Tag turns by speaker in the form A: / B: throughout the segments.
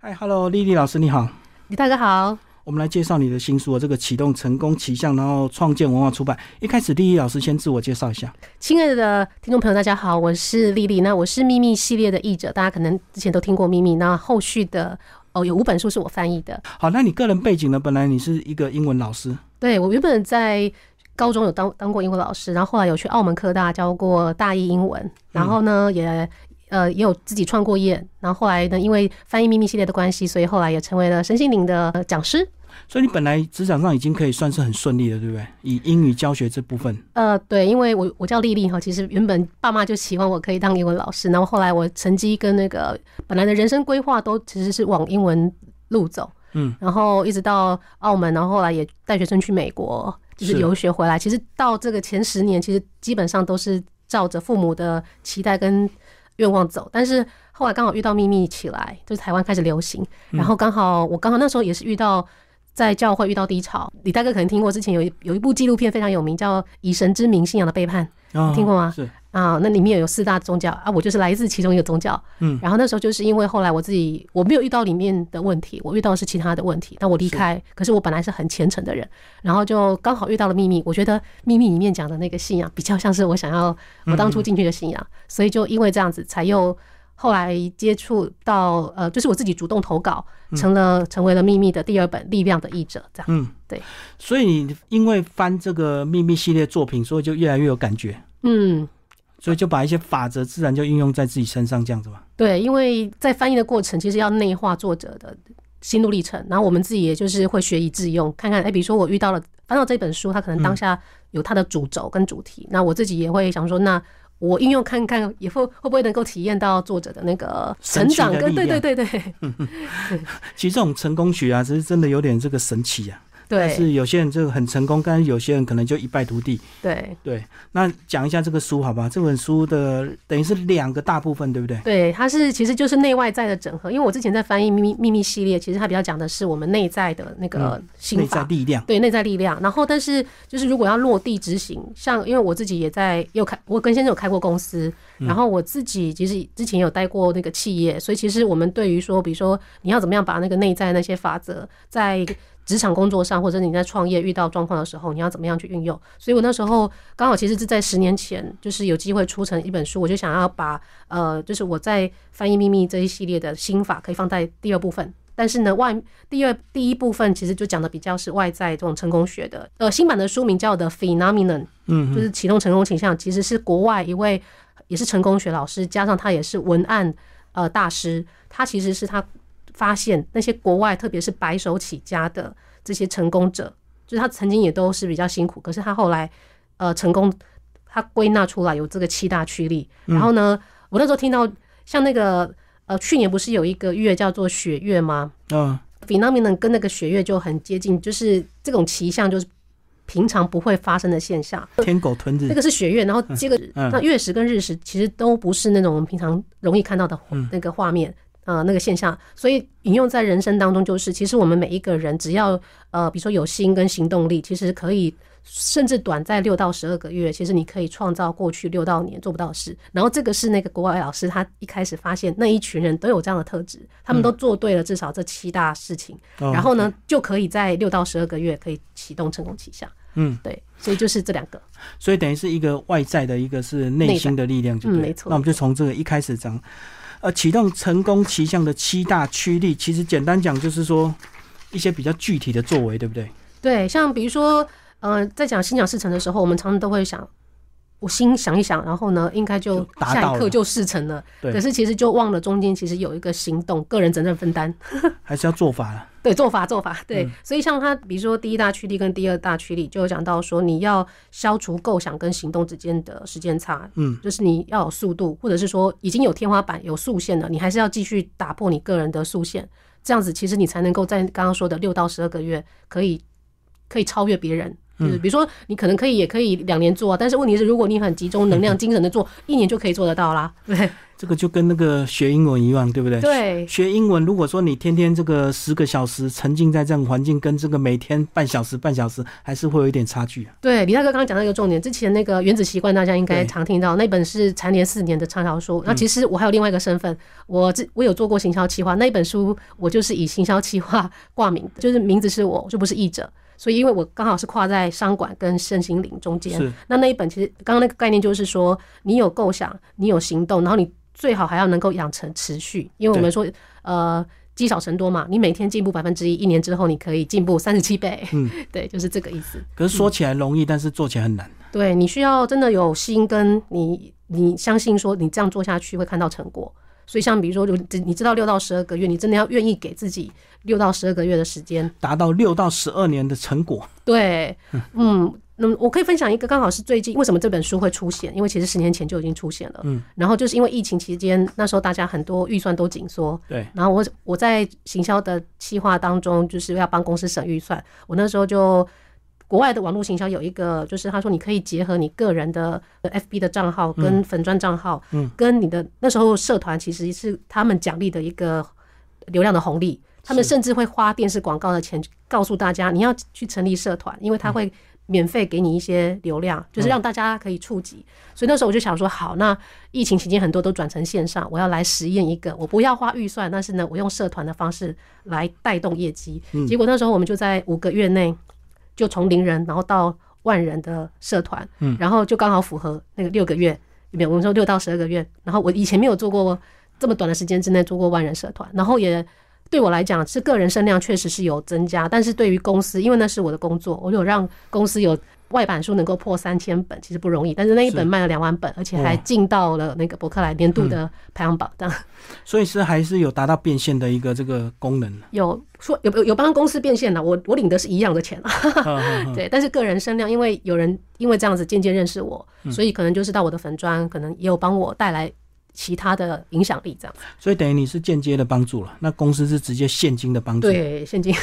A: 嗨，Hello，丽丽老师你好，
B: 李大哥好。
A: 我们来介绍你的新书啊，这个启动成功奇象，然后创建文化出版。一开始，丽丽老师先自我介绍一下。
B: 亲爱的听众朋友，大家好，我是丽丽。那我是秘密系列的译者，大家可能之前都听过秘密。那后续的哦，有五本书是我翻译的。
A: 好，那你个人背景呢？本来你是一个英文老师。
B: 对，我原本在高中有当当过英文老师，然后后来有去澳门科大教过大一英文，然后呢也。呃，也有自己创过业，然后后来呢，因为翻译秘密系列的关系，所以后来也成为了身心灵的讲师。
A: 所以你本来职场上已经可以算是很顺利了，对不对？以英语教学这部分。
B: 呃，对，因为我我叫丽丽哈，其实原本爸妈就希望我可以当英文老师，然后后来我成绩跟那个本来的人生规划都其实是往英文路走，嗯，然后一直到澳门，然后后来也带学生去美国，就是游学回来。其实到这个前十年，其实基本上都是照着父母的期待跟。愿望走，但是后来刚好遇到秘密起来，就是台湾开始流行，然后刚好我刚好那时候也是遇到在教会遇到低潮。李大哥可能听过，之前有一有一部纪录片非常有名，叫《以神之名：信仰的背叛》，听过吗？
A: 是。
B: 啊，那里面有四大宗教啊，我就是来自其中一个宗教。嗯，然后那时候就是因为后来我自己我没有遇到里面的问题，我遇到的是其他的问题。那我离开，可是我本来是很虔诚的人，然后就刚好遇到了秘密。我觉得秘密里面讲的那个信仰比较像是我想要我当初进去的信仰，所以就因为这样子才又后来接触到呃，就是我自己主动投稿，成了成为了秘密的第二本力量的译者，这样。嗯，对。
A: 所以你因为翻这个秘密系列作品，所以就越来越有感觉。嗯。所以就把一些法则自然就应用在自己身上，这样子嘛。
B: 对，因为在翻译的过程，其实要内化作者的心路历程，然后我们自己也就是会学以致用，看看哎，比如说我遇到了翻到这本书，它可能当下有它的主轴跟主题，那我自己也会想说，那我应用看看，以后会不会能够体验到作者的那个成长跟对对对对。
A: 其实这种成功学啊，其实真的有点这个神奇啊。
B: 对，
A: 是有些人这个很成功，但是有些人可能就一败涂地。
B: 对
A: 对，那讲一下这个书好吧？这本书的等于是两个大部分，对不对？
B: 对，它是其实就是内外在的整合。因为我之前在翻译秘密秘密系列，其实它比较讲的是我们内在的那个心
A: 法力量。
B: 对，内在力量。然后，但是就是如果要落地执行，像因为我自己也在又开，我跟先生有开过公司，然后我自己其实之前有待过那个企业，所以其实我们对于说，比如说你要怎么样把那个内在那些法则在职场工作上，或者你在创业遇到状况的时候，你要怎么样去运用？所以我那时候刚好其实是在十年前，就是有机会出成一本书，我就想要把呃，就是我在翻译秘密这一系列的心法可以放在第二部分。但是呢，外第二第一部分其实就讲的比较是外在这种成功学的。呃，新版的书名叫 The Phenomenon，嗯，就是启动成功倾向，其实是国外一位也是成功学老师，加上他也是文案呃大师，他其实是他。发现那些国外，特别是白手起家的这些成功者，就是他曾经也都是比较辛苦，可是他后来呃成功，他归纳出来有这个七大驱力。然后呢，我那时候听到像那个呃去年不是有一个月叫做雪月吗？嗯，phenomenon 跟那个雪月就很接近，就是这种奇象，就是平常不会发生的现象。
A: 天狗吞日，
B: 那个是雪月，然后这个那月食跟日食其实都不是那种我们平常容易看到的那个画面。呃，那个现象，所以引用在人生当中，就是其实我们每一个人，只要呃，比如说有心跟行动力，其实可以，甚至短在六到十二个月，其实你可以创造过去六到年做不到的事。然后这个是那个国外老师他一开始发现那一群人都有这样的特质，他们都做对了至少这七大事情，然后呢就可以在六到十二个月可以启动成功气象。嗯，对，所以就是这两个，
A: 所以等于是一个外在的一个是内心的力量，就对。
B: 没错。
A: 那我们就从这个一开始讲。呃，启动成功奇象的七大驱力，其实简单讲就是说一些比较具体的作为，对不对？
B: 对，像比如说，呃，在讲心想事成的时候，我们常常都会想，我心想一想，然后呢，应该就下一刻就事成了。对。可是其实就忘了中间其实有一个行动，个人责任分担，
A: 还是要做法了。
B: 对，做法做法，对，所以像他，比如说第一大驱力跟第二大驱力，就有讲到说，你要消除构想跟行动之间的时间差，嗯，就是你要有速度，或者是说已经有天花板、有速限了，你还是要继续打破你个人的速限，这样子其实你才能够在刚刚说的六到十二个月可以可以超越别人，就是比如说你可能可以也可以两年做啊，但是问题是如果你很集中能量、精神的做，一年就可以做得到啦。对。
A: 这个就跟那个学英文一样，对不对？
B: 对，
A: 学英文，如果说你天天这个十个小时沉浸在这种环境，跟这个每天半小时、半小时，还是会有一点差距。
B: 啊对，李大哥刚刚讲到一个重点，之前那个《原子习惯》，大家应该常听到，那本是蝉联四年的畅销书。那其实我还有另外一个身份，我这我有做过行销企划，那一本书我就是以行销企划挂名，就是名字是我，就不是译者。所以，因为我刚好是跨在商管跟身心灵中间，那那一本其实刚刚那个概念就是说，你有构想，你有行动，然后你。最好还要能够养成持续，因为我们说，呃，积少成多嘛。你每天进步百分之一，一年之后你可以进步三十七倍。嗯，对，就是这个意思。
A: 可是说起来容易，但是做起来很难。
B: 对你需要真的有心，跟你你相信说你这样做下去会看到成果。所以像比如说，就你知道六到十二个月，你真的要愿意给自己六到十二个月的时间，
A: 达到六到十二年的成果。
B: 对，嗯。那么我可以分享一个，刚好是最近为什么这本书会出现？因为其实十年前就已经出现了。嗯。然后就是因为疫情期间，那时候大家很多预算都紧缩。
A: 对。
B: 然后我我在行销的计划当中，就是要帮公司省预算。我那时候就国外的网络行销有一个，就是他说你可以结合你个人的 FB 的账号跟粉钻账号，嗯，跟你的那时候社团其实是他们奖励的一个流量的红利。他们甚至会花电视广告的钱告诉大家你要去成立社团，因为他会。免费给你一些流量，就是让大家可以触及。所以那时候我就想说，好，那疫情期间很多都转成线上，我要来实验一个，我不要花预算，但是呢，我用社团的方式来带动业绩。结果那时候我们就在五个月内就从零人，然后到万人的社团，然后就刚好符合那个六个月，有没有？我们说六到十二个月。然后我以前没有做过这么短的时间之内做过万人社团，然后也。对我来讲，是个人声量确实是有增加，但是对于公司，因为那是我的工作，我有让公司有外版书能够破三千本，其实不容易。但是那一本卖了两万本，而且还进到了那个伯克莱年度的排行榜样。
A: 所以是还是有达到变现的一个这个功能。
B: 有说有有有帮公司变现的，我我领的是一样的钱 对，但是个人声量，因为有人因为这样子渐渐认识我，所以可能就是到我的粉砖，可能也有帮我带来。其他的影响力这样，
A: 所以等于你是间接的帮助了，那公司是直接现金的帮助。
B: 对，现金。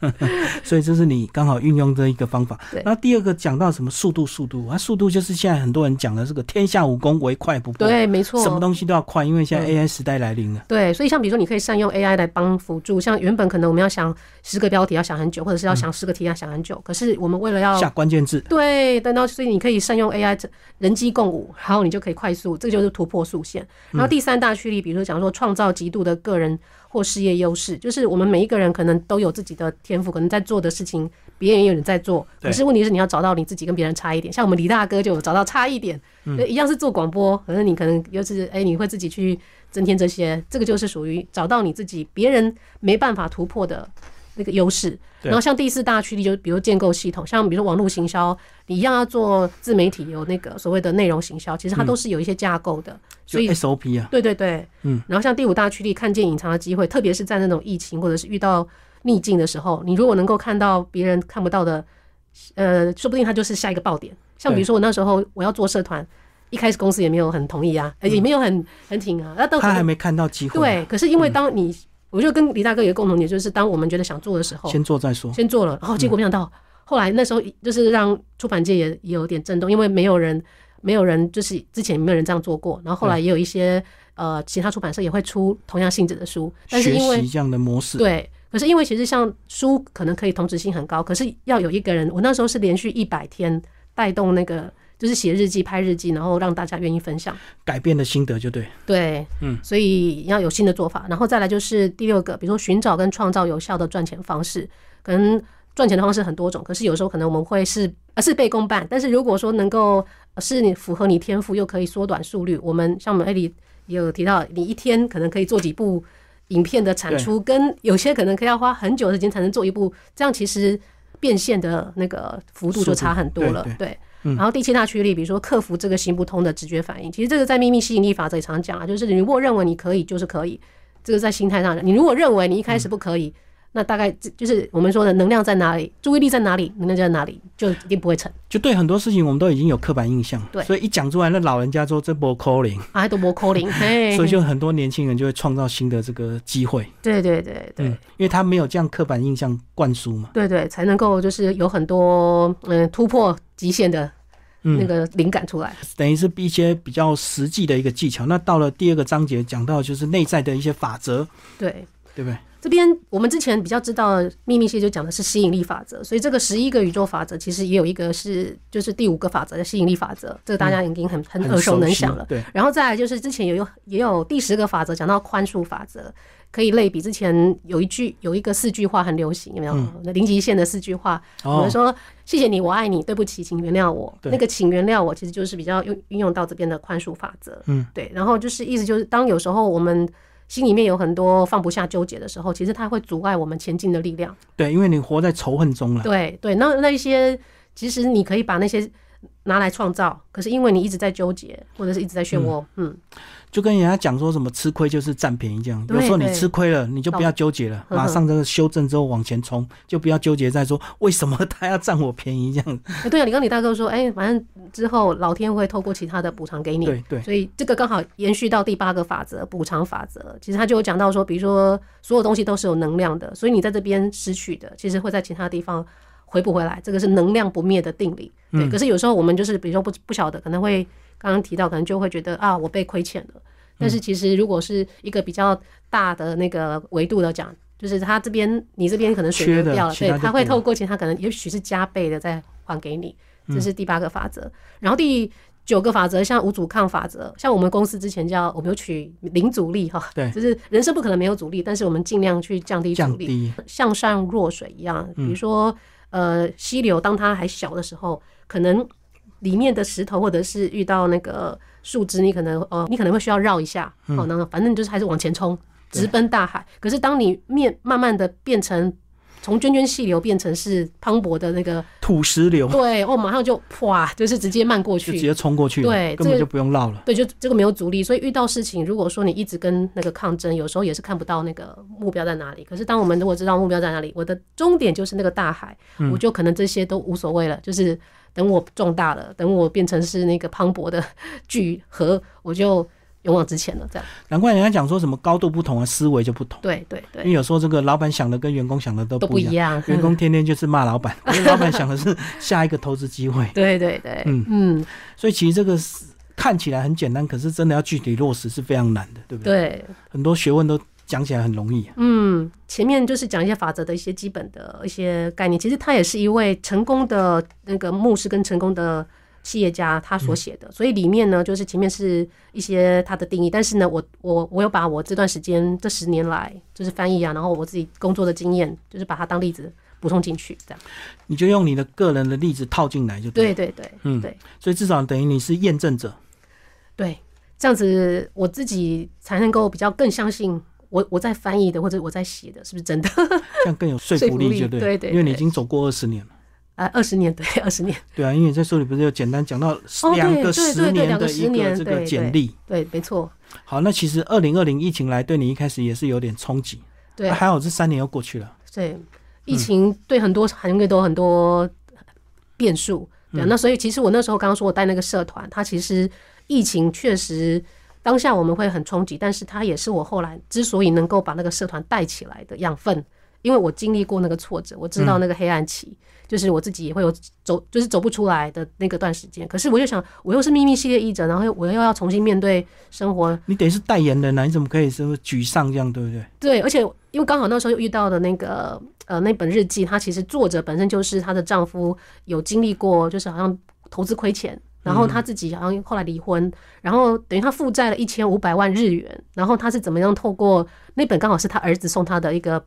A: 所以这是你刚好运用这一个方法。那第二个讲到什么速度？速度啊，速度就是现在很多人讲的这个天下武功唯快不破。
B: 对，没错。
A: 什么东西都要快，因为现在 AI 时代来临了。
B: 对，所以像比如说，你可以善用 AI 来帮辅助。像原本可能我们要想十个标题要想很久，或者是要想十个题要想很久。可是我们为了要
A: 下关键字，
B: 对，等到所以你可以善用 AI 人机共舞，然后你就可以快速，这个就是突破速线。然后第三大驱力，比如说讲说创造极度的个人或事业优势，就是我们每一个人可能都有自己的天赋，可能在做的事情别人也有人在做，可是问题是你要找到你自己跟别人差一点。像我们李大哥就有找到差一点，一样是做广播，可是你可能又是哎你会自己去增添这些，这个就是属于找到你自己别人没办法突破的。那个优势，然后像第四大驱力，就比如建构系统，像比如说网络行销，你一样要做自媒体，有那个所谓的内容行销，其实它都是有一些架构的，所以
A: SOP 啊，
B: 对对对，嗯，然后像第五大驱力，看见隐藏的机会，特别是在那种疫情或者是遇到逆境的时候，你如果能够看到别人看不到的，呃，说不定它就是下一个爆点。像比如说我那时候我要做社团，一开始公司也没有很同意啊，也没有很很挺啊，那都
A: 他还没看到机会，
B: 对，可是因为当你我就跟李大哥有个共同点，就是当我们觉得想做的时候，
A: 先做再说。
B: 先做了，然后结果没想到，后来那时候就是让出版界也也有点震动，因为没有人，没有人就是之前没有人这样做过。然后后来也有一些呃其他出版社也会出同样性质的书，但是因为
A: 这样的模式，
B: 对。可是因为其实像书可能可以同质性很高，可是要有一个人，我那时候是连续一百天带动那个。就是写日记、拍日记，然后让大家愿意分享
A: 改变的心得，就对。
B: 对，嗯，所以要有新的做法，然后再来就是第六个，比如说寻找跟创造有效的赚钱方式。可能赚钱的方式很多种，可是有时候可能我们会是呃事倍功半。但是如果说能够是你符合你天赋，又可以缩短速率，我们像我们艾里也有提到，你一天可能可以做几部影片的产出，跟有些可能可以要花很久的时间才能做一部，这样其实变现的那个幅度就差很多了，对。然后第七大驱力，比如说克服这个行不通的直觉反应，其实这个在秘密吸引力法则也常讲啊，就是你如果认为你可以，就是可以，这个在心态上，你如果认为你一开始不可以，那大概就是我们说的能量在哪里，注意力在哪里，能量在哪里，就一定不会成。
A: 就对很多事情，我们都已经有刻板印象，
B: 对，
A: 所以一讲出来，那老人家说这波 calling，
B: 啊，都波 calling，
A: 所以就很多年轻人就会创造新的这个机会。
B: 对对对对，因
A: 为他没有这样刻板印象灌输嘛。
B: 对对，才能够就是有很多嗯突破极限的那个灵感出来。
A: 等于是一些比较实际的一个技巧。那到了第二个章节，讲到就是内在的一些法则，
B: 对
A: 对不对？
B: 这边我们之前比较知道秘密系就讲的是吸引力法则，所以这个十一个宇宙法则其实也有一个是就是第五个法则的吸引力法则，这个大家已经很很耳熟能详了。
A: 对，
B: 然后再来就是之前也有也有第十个法则讲到宽恕法则，可以类比之前有一句有一个四句话很流行，有没有？那零极限的四句话，我们说谢谢你，我爱你，对不起，请原谅我。那个请原谅我其实就是比较用运用到这边的宽恕法则。嗯，对，然后就是意思就是当有时候我们。心里面有很多放不下、纠结的时候，其实它会阻碍我们前进的力量。
A: 对，因为你活在仇恨中了。
B: 对对，那那一些，其实你可以把那些拿来创造，可是因为你一直在纠结，或者是一直在漩涡，嗯。
A: 就跟人家讲说什么吃亏就是占便宜这样，有时候你吃亏了，你就不要纠结了，马上这个修正之后往前冲，就不要纠结在说为什么他要占我便宜这样。
B: 对啊，你刚李大哥说，哎，反正之后老天会透过其他的补偿给你。
A: 对对。
B: 所以这个刚好延续到第八个法则——补偿法则。其实他就有讲到说，比如说所有东西都是有能量的，所以你在这边失去的，其实会在其他地方回不回来。这个是能量不灭的定理。对。可是有时候我们就是比如说不不晓得，可能会。刚刚提到，可能就会觉得啊，我被亏欠了。但是其实，如果是一个比较大的那个维度的讲，就是他这边，你这边可能水流掉了，对，他会透过其，他可能也许是加倍的再还给你。这是第八个法则。然后第九个法则，像无阻抗法则，像我们公司之前叫我们有取零阻力哈，
A: 对，
B: 就是人生不可能没有阻力，但是我们尽量去降低阻
A: 力，
B: 像上弱水一样。比如说，呃，溪流当它还小的时候，可能。里面的石头，或者是遇到那个树枝，你可能呃，你可能会需要绕一下，哦，那反正就是还是往前冲，直奔大海。可是当你面慢慢的变成从涓涓细流变成是磅礴的那个
A: 土石流，
B: 对，哦，马上就啪，就是直接漫过去，
A: 直接冲过去，
B: 对，
A: 根本就不用绕了。
B: 对，就这个没有阻力，所以遇到事情，如果说你一直跟那个抗争，有时候也是看不到那个目标在哪里。可是当我们如果知道目标在哪里，我的终点就是那个大海，我就可能这些都无所谓了，就是。等我壮大了，等我变成是那个磅礴的巨河，我就勇往直前了。这样，
A: 难怪人家讲说什么高度不同啊，思维就不同。
B: 对对对，
A: 因为有时候这个老板想的跟员工想的都
B: 不一样，
A: 员工天天就是骂老板，因 为老板想的是下一个投资机会。
B: 对对对，嗯嗯，
A: 所以其实这个看起来很简单，可是真的要具体落实是非常难的，对不对？
B: 对，
A: 很多学问都。讲起来很容易。
B: 嗯，前面就是讲一些法则的一些基本的一些概念。其实他也是一位成功的那个牧师跟成功的企业家，他所写的。所以里面呢，就是前面是一些他的定义。但是呢，我我我有把我这段时间这十年来就是翻译啊，然后我自己工作的经验，就是把它当例子补充进去，这样。
A: 你就用你的个人的例子套进来就
B: 对。对对对，嗯对。
A: 所以至少等于你是验证者。
B: 对，这样子我自己才能够比较更相信。我我在翻译的或者我在写的，是不是真的？
A: 这样更有说服力，就对，
B: 对对，
A: 因为你已经走过二十年了。
B: 啊，二十年，对，二十年。
A: 对啊，因为在书里不是有简单讲到两个十年的一个这个简历，
B: 对，没错。
A: 好，那其实二零二零疫情来对你一开始也是有点冲击，
B: 对，
A: 还好这三年又过去了。
B: 对，疫情对很多行业都很多变数，对，那所以其实我那时候刚刚说我带那个社团，它其实疫情确实。当下我们会很冲击，但是它也是我后来之所以能够把那个社团带起来的养分，因为我经历过那个挫折，我知道那个黑暗期，就是我自己也会有走，就是走不出来的那个段时间。可是我就想，我又是秘密系列译者，然后我又要重新面对生活。
A: 你等于是代言人呢，你怎么可以这么沮丧这样，对不对？
B: 对，而且因为刚好那时候遇到的那个呃那本日记，它其实作者本身就是她的丈夫有经历过，就是好像投资亏钱。然后他自己好像后来离婚，然后等于他负债了一千五百万日元，然后他是怎么样透过那本刚好是他儿子送他的一个日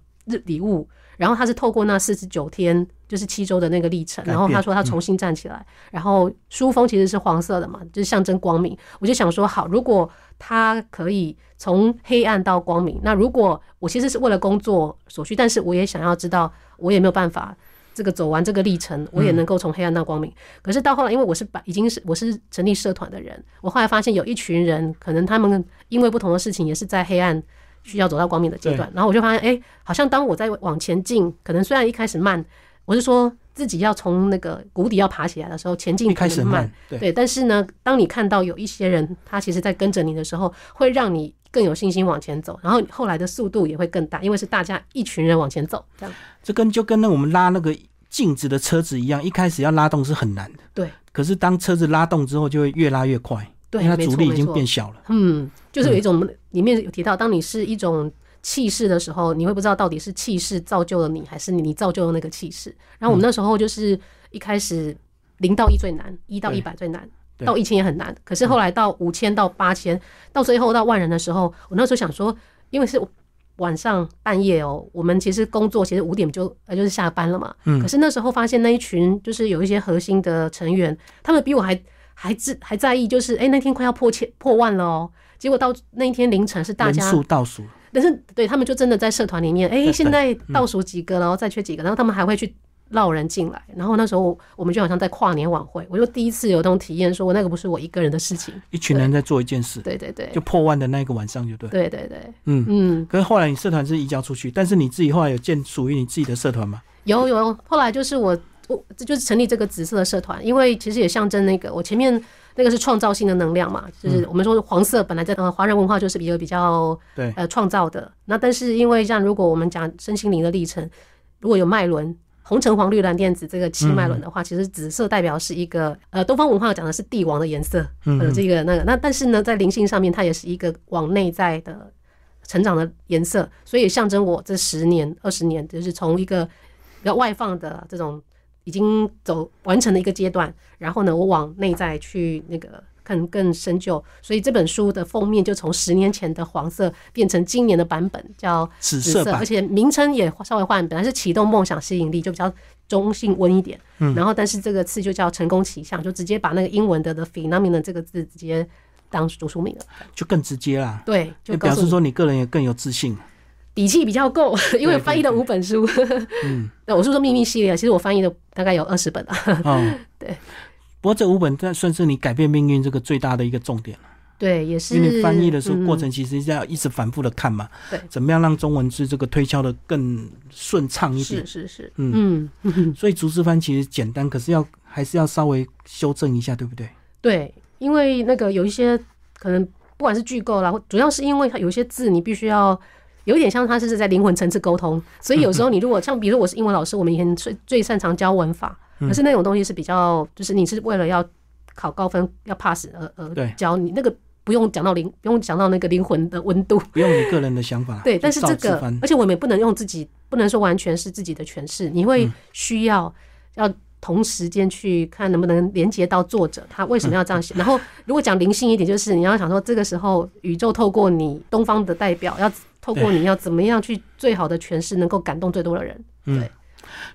B: 礼物，然后他是透过那四十九天就是七周的那个历程，然后他说他重新站起来，然后书封其实是黄色的嘛，就是象征光明。我就想说，好，如果他可以从黑暗到光明，那如果我其实是为了工作所需，但是我也想要知道，我也没有办法。这个走完这个历程，我也能够从黑暗到光明。可是到后来，因为我是把已经是我是成立社团的人，我后来发现有一群人，可能他们因为不同的事情，也是在黑暗需要走到光明的阶段。然后我就发现，哎，好像当我在往前进，可能虽然一开始慢，我是说自己要从那个谷底要爬起来的时候，前进
A: 开始慢，
B: 对。但是呢，当你看到有一些人他其实在跟着你的时候，会让你更有信心往前走，然后后来的速度也会更大，因为是大家一群人往前走，这样。
A: 这跟就跟那我们拉那个镜子的车子一样，一开始要拉动是很难的，
B: 对。
A: 可是当车子拉动之后，就会越拉越快。
B: 对，
A: 因为它阻力已经变小了。
B: 嗯，就是有一种里面有提到，当你是一种气势的时候，你会不知道到底是气势造就了你，还是你造就了那个气势。然后我们那时候就是一开始零到一最难，一到一百最难，到一千也很难。可是后来到五千到八千，到最后到万人的时候，我那时候想说，因为是晚上半夜哦，我们其实工作其实五点就呃就是下班了嘛。嗯。可是那时候发现那一群就是有一些核心的成员，他们比我还。还自还在意，就是哎，那天快要破千破万了哦。结果到那一天凌晨是大家
A: 数倒数，
B: 但是对他们就真的在社团里面，哎，现在倒数几个，然后再缺几个，然后他们还会去捞人进来。然后那时候我们就好像在跨年晚会，我就第一次有这种体验，说我那个不是我一个人的事情，
A: 一群人在做一件事。
B: 对对对，
A: 就破万的那个晚上就对。
B: 对对对，
A: 嗯嗯。可是后来你社团是移交出去，但是你自己后来有建属于你自己的社团吗？
B: 有有，后来就是我我这就是成立这个紫色的社团，因为其实也象征那个我前面。那个是创造性的能量嘛，就是我们说黄色本来在呃华人文化就是一个比较
A: 对
B: 呃创造的。那但是因为像如果我们讲身心灵的历程，如果有脉轮红橙黄绿蓝靛紫这个七脉轮的话，其实紫色代表是一个呃东方文化讲的是帝王的颜色，呃这个那个那但是呢在灵性上面它也是一个往内在的成长的颜色，所以象征我这十年二十年就是从一个比较外放的这种。已经走完成了一个阶段，然后呢，我往内在去那个更更深究，所以这本书的封面就从十年前的黄色变成今年的版本叫
A: 紫色，
B: 而且名称也稍微换，本来是启动梦想吸引力，就比较中性温一点，嗯，然后但是这个词就叫成功奇象，就直接把那个英文的的 phenomenon 这个字直接当主书名了，
A: 就更直接啦，
B: 对，就
A: 表示说你个人也更有自信。
B: 底气比较够，因为翻译了五本书。嗯，那我是说秘密系列，其实我翻译的大概有二十本了。哦，对。
A: 不过这五本算算是你改变命运这个最大的一个重点了。
B: 对，也是。
A: 因为翻译的时候过程其实是要一直反复的看嘛。
B: 对。
A: 怎么样让中文字这个推敲的更顺畅一点？
B: 是是是。
A: 嗯嗯。所以逐字翻其实简单，可是要还是要稍微修正一下，对不对？
B: 对，因为那个有一些可能不管是句构啦，主要是因为它有一些字你必须要。有点像他是在灵魂层次沟通，所以有时候你如果像比如我是英文老师，我们以前最最擅长教文法，可是那种东西是比较就是你是为了要考高分要 pass 而而教你那个不用讲到灵不用讲到那个灵魂的温度，
A: 不用你个人的想法。
B: 对，但是这个而且我们也不能用自己不能说完全是自己的诠释，你会需要要。同时间去看能不能连接到作者他为什么要这样写。然后如果讲灵性一点，就是你要想说这个时候宇宙透过你东方的代表，要透过你要怎么样去最好的诠释，能够感动最多的人。对，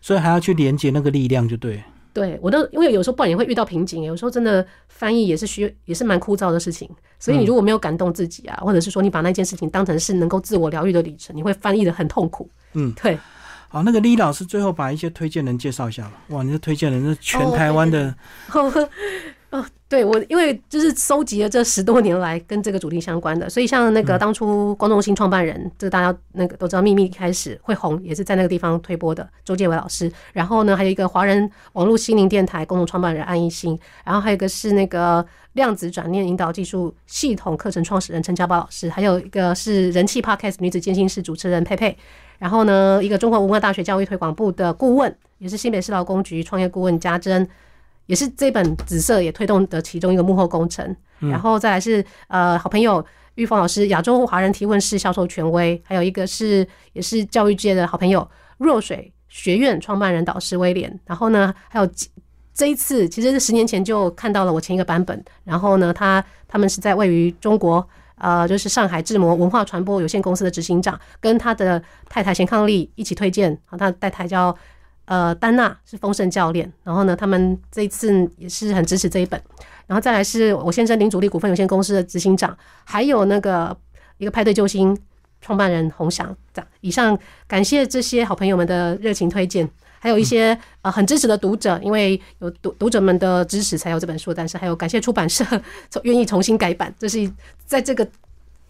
A: 所以还要去连接那个力量，就对。
B: 对我都因为有时候不然也会遇到瓶颈，有时候真的翻译也是需也是蛮枯燥的事情。所以你如果没有感动自己啊，或者是说你把那件事情当成是能够自我疗愈的旅程，你会翻译的很痛苦。嗯，对。
A: 好，那个李老师最后把一些推荐人介绍一下吧。哇，你的推荐人是全台湾的。
B: 哦，对我，因为就是收集了这十多年来跟这个主题相关的，所以像那个当初光中心创办人，这个大家那个都知道，秘密开始会红，也是在那个地方推播的周建伟老师。然后呢，还有一个华人网络心灵电台共同创办人安一新，然后还有一个是那个量子转念引导技术系统课程创始人陈家宝老师，还有一个是人气 Podcast 女子监心室主持人佩佩。然后呢，一个中国文化大学教育推广部的顾问，也是新北市劳工局创业顾问家珍，也是这本紫色也推动的其中一个幕后工程。然后再来是呃好朋友玉峰老师，亚洲华人提问式销售权威，还有一个是也是教育界的好朋友若水学院创办人导师威廉。然后呢，还有这一次其实是十年前就看到了我前一个版本。然后呢，他他们是在位于中国。呃，就是上海智模文化传播有限公司的执行长，跟他的太太贤康丽一起推荐。好，他的太太叫呃丹娜，是丰盛教练。然后呢，他们这一次也是很支持这一本。然后再来是我先生林主力股份有限公司的执行长，还有那个一个派对救星创办人洪翔。这样，以上感谢这些好朋友们的热情推荐。还有一些呃很支持的读者，因为有读读者们的支持才有这本书。但是还有感谢出版社愿意重新改版，这是在这个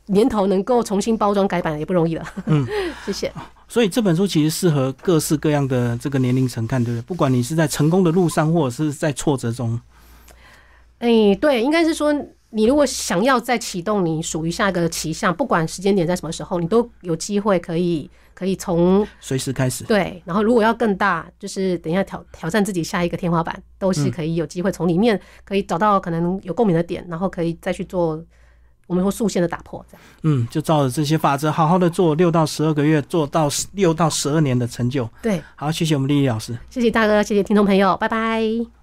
B: 年头能够重新包装改版也不容易了。嗯，谢谢。
A: 所以这本书其实适合各式各样的这个年龄层看，对不对？不管你是在成功的路上，或者是在挫折中。
B: 哎，对，应该是说，你如果想要再启动你属于下一个奇象，不管时间点在什么时候，你都有机会可以可以从
A: 随时开始。
B: 对，然后如果要更大，就是等一下挑挑战自己下一个天花板，都是可以有机会从里面可以找到可能有共鸣的点，然后可以再去做。我们会速线的打破，这样。
A: 嗯，就照着这些法则，好好的做六到十二个月，做到六到十二年的成就。
B: 对，
A: 好，谢谢我们丽丽老师，
B: 谢谢大哥，谢谢听众朋友，拜拜。